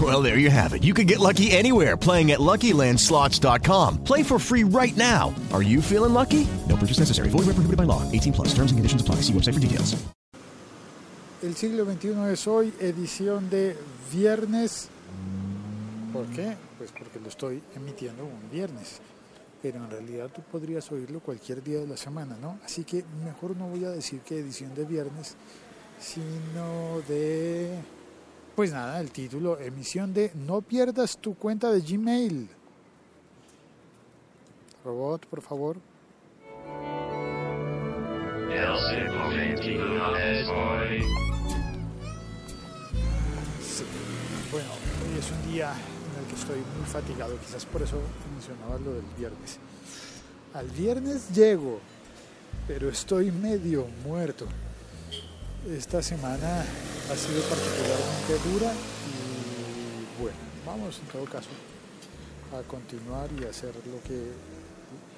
Well, there you have it. You can get lucky anywhere playing at LuckyLandSlots.com. Play for free right now. Are you feeling lucky? No purchase necessary. Void where prohibited by law. 18 plus. Terms and conditions apply. See website for details. El siglo XXI es hoy, edición de viernes. ¿Por qué? Pues porque lo estoy emitiendo un viernes. Pero en realidad tú podrías oírlo cualquier día de la semana, ¿no? Así que mejor no voy a decir que edición de viernes, sino de... Pues nada, el título, emisión de No pierdas tu cuenta de Gmail. Robot, por favor. Bueno, hoy es un día en el que estoy muy fatigado, quizás por eso mencionaba lo del viernes. Al viernes llego, pero estoy medio muerto. Esta semana ha sido particularmente dura y bueno, vamos en todo caso a continuar y hacer lo que,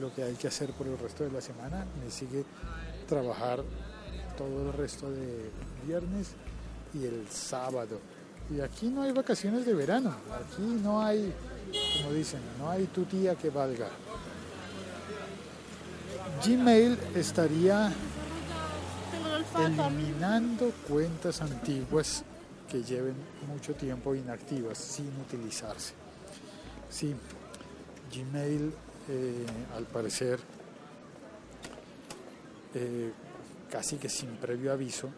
lo que hay que hacer por el resto de la semana. Me sigue trabajar todo el resto de viernes y el sábado. Y aquí no hay vacaciones de verano, aquí no hay, como dicen, no hay tu tía que valga. Gmail estaría eliminando cuentas antiguas que lleven mucho tiempo inactivas sin utilizarse. Sí, Gmail eh, al parecer eh, casi que sin previo aviso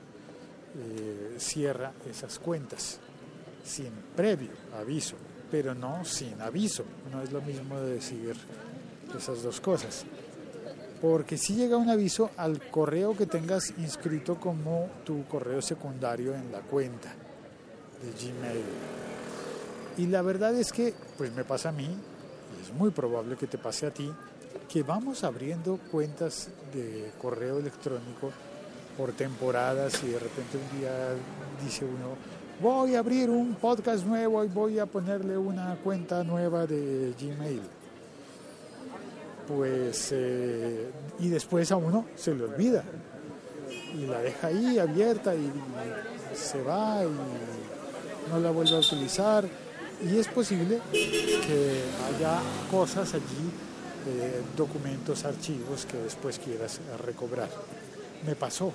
eh, cierra esas cuentas sin previo aviso, pero no sin aviso. No es lo mismo de decir esas dos cosas. Porque si llega un aviso al correo que tengas inscrito como tu correo secundario en la cuenta de Gmail. Y la verdad es que, pues me pasa a mí, y es muy probable que te pase a ti, que vamos abriendo cuentas de correo electrónico por temporadas y de repente un día dice uno, voy a abrir un podcast nuevo y voy a ponerle una cuenta nueva de Gmail. Pues, eh, y después a uno se le olvida y la deja ahí abierta y, se va y no la vuelve a utilizar. Y es posible que haya cosas allí, eh, documentos, archivos que después quieras recobrar. Me pasó,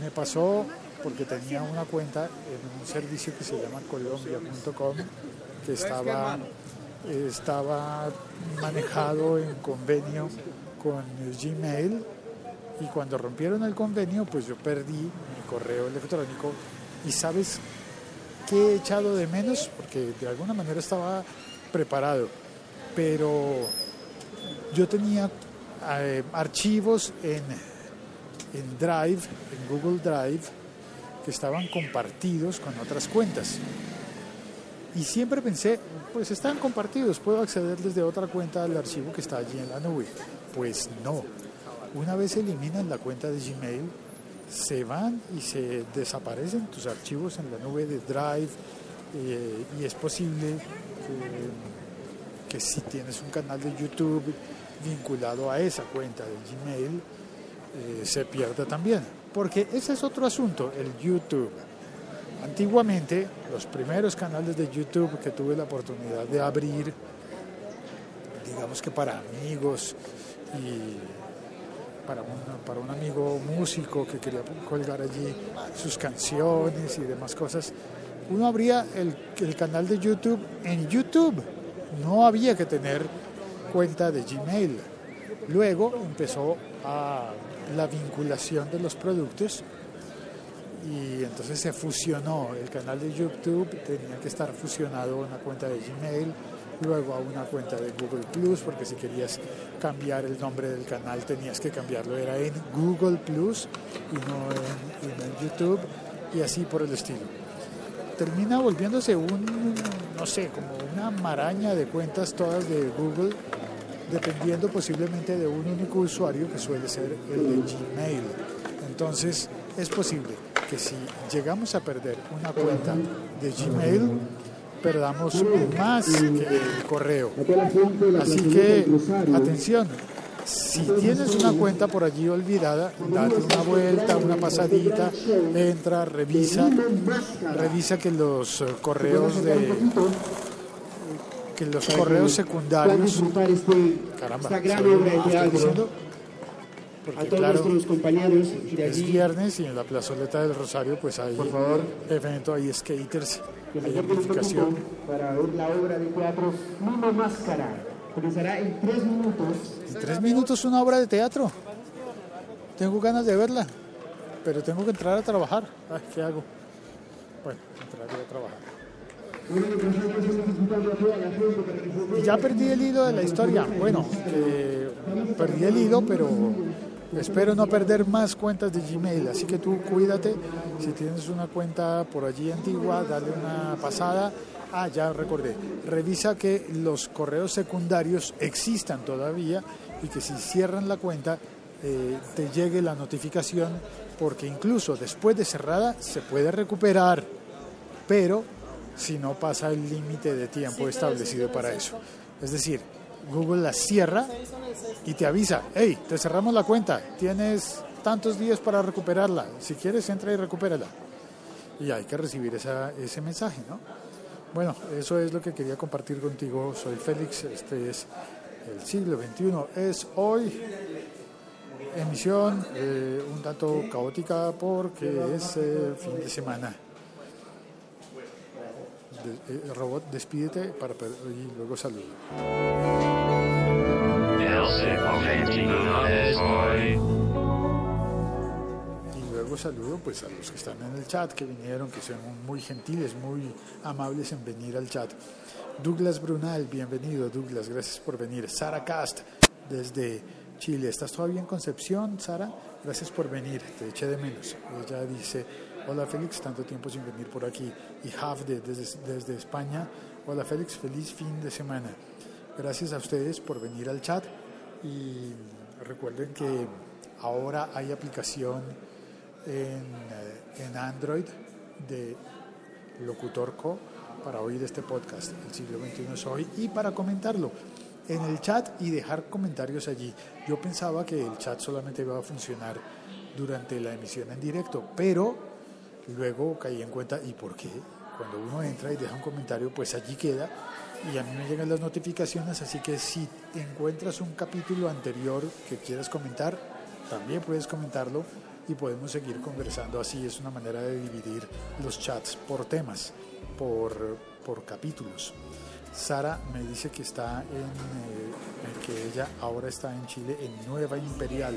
me pasó porque tenía una cuenta en un servicio que se llama colombia.com que estaba, estaba manejado en convenio con Gmail y cuando rompieron el convenio pues yo perdí mi correo electrónico y sabes qué he echado de menos porque de alguna manera estaba preparado pero yo tenía eh, archivos en, en Drive, en Google Drive que estaban compartidos con otras cuentas. Y siempre pensé, pues están compartidos, puedo acceder desde otra cuenta al archivo que está allí en la nube. Pues no. Una vez eliminan la cuenta de Gmail, se van y se desaparecen tus archivos en la nube de Drive eh, y es posible que, que, si tienes un canal de YouTube vinculado a esa cuenta de Gmail, eh, se pierda también. Porque ese es otro asunto, el YouTube. Antiguamente, los primeros canales de YouTube que tuve la oportunidad de abrir, digamos que para amigos y para un, amigo músico que quería colgar allí sus canciones y demás cosas, uno abría el, el canal de YouTube en YouTube. No había que tener cuenta de Gmail. Luego empezó a la vinculación de los productos y entonces se fusionó. El canal de YouTube tenía que estar fusionado a una cuenta de Gmail luego a una cuenta de Google Plus porque si querías cambiar el nombre del canal tenías que cambiarlo. Era en Google Plus y no en, y no en YouTube y así por el estilo. Termina volviéndose un no sé como una maraña de cuentas todas de Google dependiendo posiblemente de un único usuario que suele ser el de Gmail. Entonces es posible que si llegamos a perder una cuenta de Gmail, perdamos más que el correo. Así que, atención, si tienes una cuenta por allí olvidada, date una vuelta, una pasadita, entra, revisa, revisa que los correos de que los correos secundarios caramba, diciendo? a todos claro, nuestros compañeros de allí. Es viernes y en la plazoleta del Rosario pues hay Por favor. evento, hay skaters, que hay amplificación. Para ver la obra de teatro Mimo Máscara. Comenzará en tres minutos. En tres minutos una obra de teatro. Tengo ganas de verla, pero tengo que entrar a trabajar. Ay, ¿Qué hago? Bueno, entraré a trabajar. Y ya perdí el hilo de la historia. Bueno, eh, perdí el hilo, pero Espero no perder más cuentas de Gmail, así que tú cuídate. Si tienes una cuenta por allí antigua, dale una pasada. Ah, ya recordé. Revisa que los correos secundarios existan todavía y que si cierran la cuenta eh, te llegue la notificación porque incluso después de cerrada se puede recuperar, pero si no pasa el límite de tiempo establecido para eso. Es decir, Google la cierra y te avisa, hey, te cerramos la cuenta, tienes tantos días para recuperarla, si quieres entra y recupérala. Y hay que recibir ese mensaje, ¿no? Bueno, eso es lo que quería compartir contigo. Soy Félix, este es el siglo XXI, es hoy emisión eh, un tanto caótica porque es eh, fin de semana. Eh, robot, despídete para, y luego saludo. Y luego saludo pues a los que están en el chat, que vinieron, que son muy gentiles, muy amables en venir al chat. Douglas Brunal, bienvenido Douglas, gracias por venir. Sara Cast, desde Chile. ¿Estás todavía en Concepción, Sara? Gracias por venir, te eché de menos. Ella dice, hola Félix, tanto tiempo sin venir por aquí. Y Hafde, desde, desde España, hola Félix, feliz fin de semana. Gracias a ustedes por venir al chat y recuerden que ahora hay aplicación en, eh, en Android de Locutor Co para oír este podcast, El siglo XXI es hoy, y para comentarlo en el chat y dejar comentarios allí. Yo pensaba que el chat solamente iba a funcionar durante la emisión en directo, pero luego caí en cuenta, ¿y por qué? Cuando uno entra y deja un comentario, pues allí queda y a mí me llegan las notificaciones, así que si encuentras un capítulo anterior que quieras comentar, también puedes comentarlo y podemos seguir conversando así. Es una manera de dividir los chats por temas, por, por capítulos. Sara me dice que está en, eh, que ella ahora está en Chile en Nueva Imperial.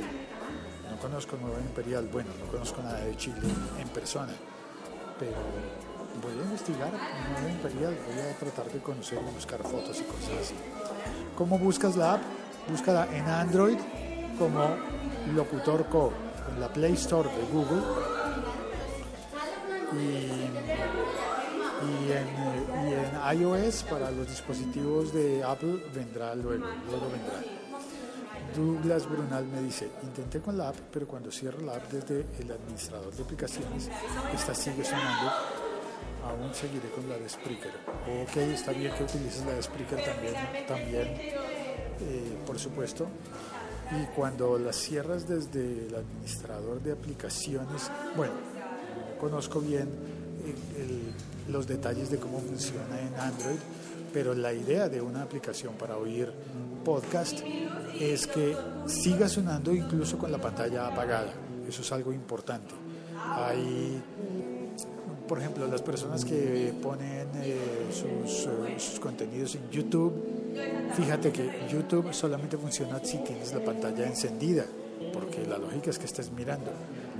No conozco Nueva Imperial, bueno, no conozco nada de Chile en persona, pero voy a investigar Nueva Imperial, voy a tratar de conocer y buscar fotos y cosas así. ¿Cómo buscas la app? Búscala en Android como Locutor Co, en la Play Store de Google. Y, en, y en iOS para los dispositivos de Apple vendrá luego, luego vendrá. Douglas Brunal me dice, intenté con la app, pero cuando cierro la app desde el administrador de aplicaciones, esta sigue sonando aún seguiré con la de Spreaker. Ok, está bien que utilices la de Spreaker también, también eh, por supuesto. Y cuando las cierras desde el administrador de aplicaciones, bueno, no conozco bien eh, los detalles de cómo funciona en Android, pero la idea de una aplicación para oír podcast es que siga sonando incluso con la pantalla apagada. Eso es algo importante. Hay por ejemplo, las personas que ponen eh, sus, eh, sus, contenidos en YouTube, fíjate que YouTube solamente funciona si tienes la pantalla encendida, porque la lógica es que estés mirando.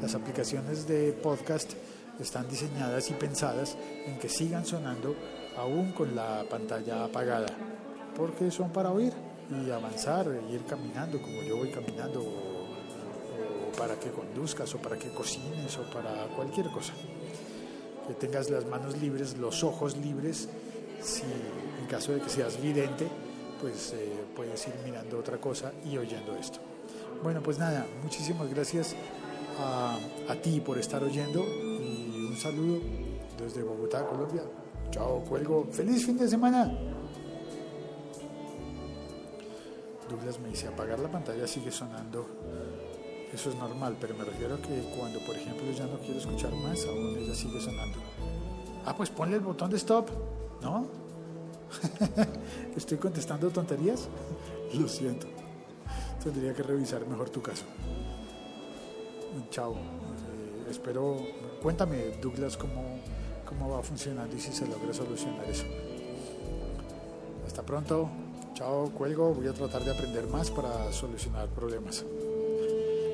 Las aplicaciones de podcast están diseñadas y pensadas en que sigan sonando aún con la pantalla apagada, porque son para oír y avanzar, e ir caminando como yo voy caminando, o para que conduzcas, o para que cocines, o para cualquier cosa. Que tengas las manos libres, los ojos libres, si en caso de que seas vidente, pues eh, puedes ir mirando otra cosa y oyendo esto. Bueno, pues nada, muchísimas gracias a, ti por estar oyendo y un saludo desde Bogotá, Colombia. Chao, cuelgo. Feliz fin de semana. Douglas me dice, apagar la pantalla sigue sonando. Eso es normal, pero me refiero a que cuando, por ejemplo, ya no quiero escuchar más, aún ella sigue sonando. Ah, pues ponle el botón de stop, ¿no? ¿Estoy contestando tonterías? Lo siento. Tendría que revisar mejor tu caso. Chao. Eh, espero. Cuéntame, Douglas, cómo, cómo va funcionando y si se logra solucionar eso. Hasta pronto. Chao, cuelgo. Voy a tratar de aprender más para solucionar problemas.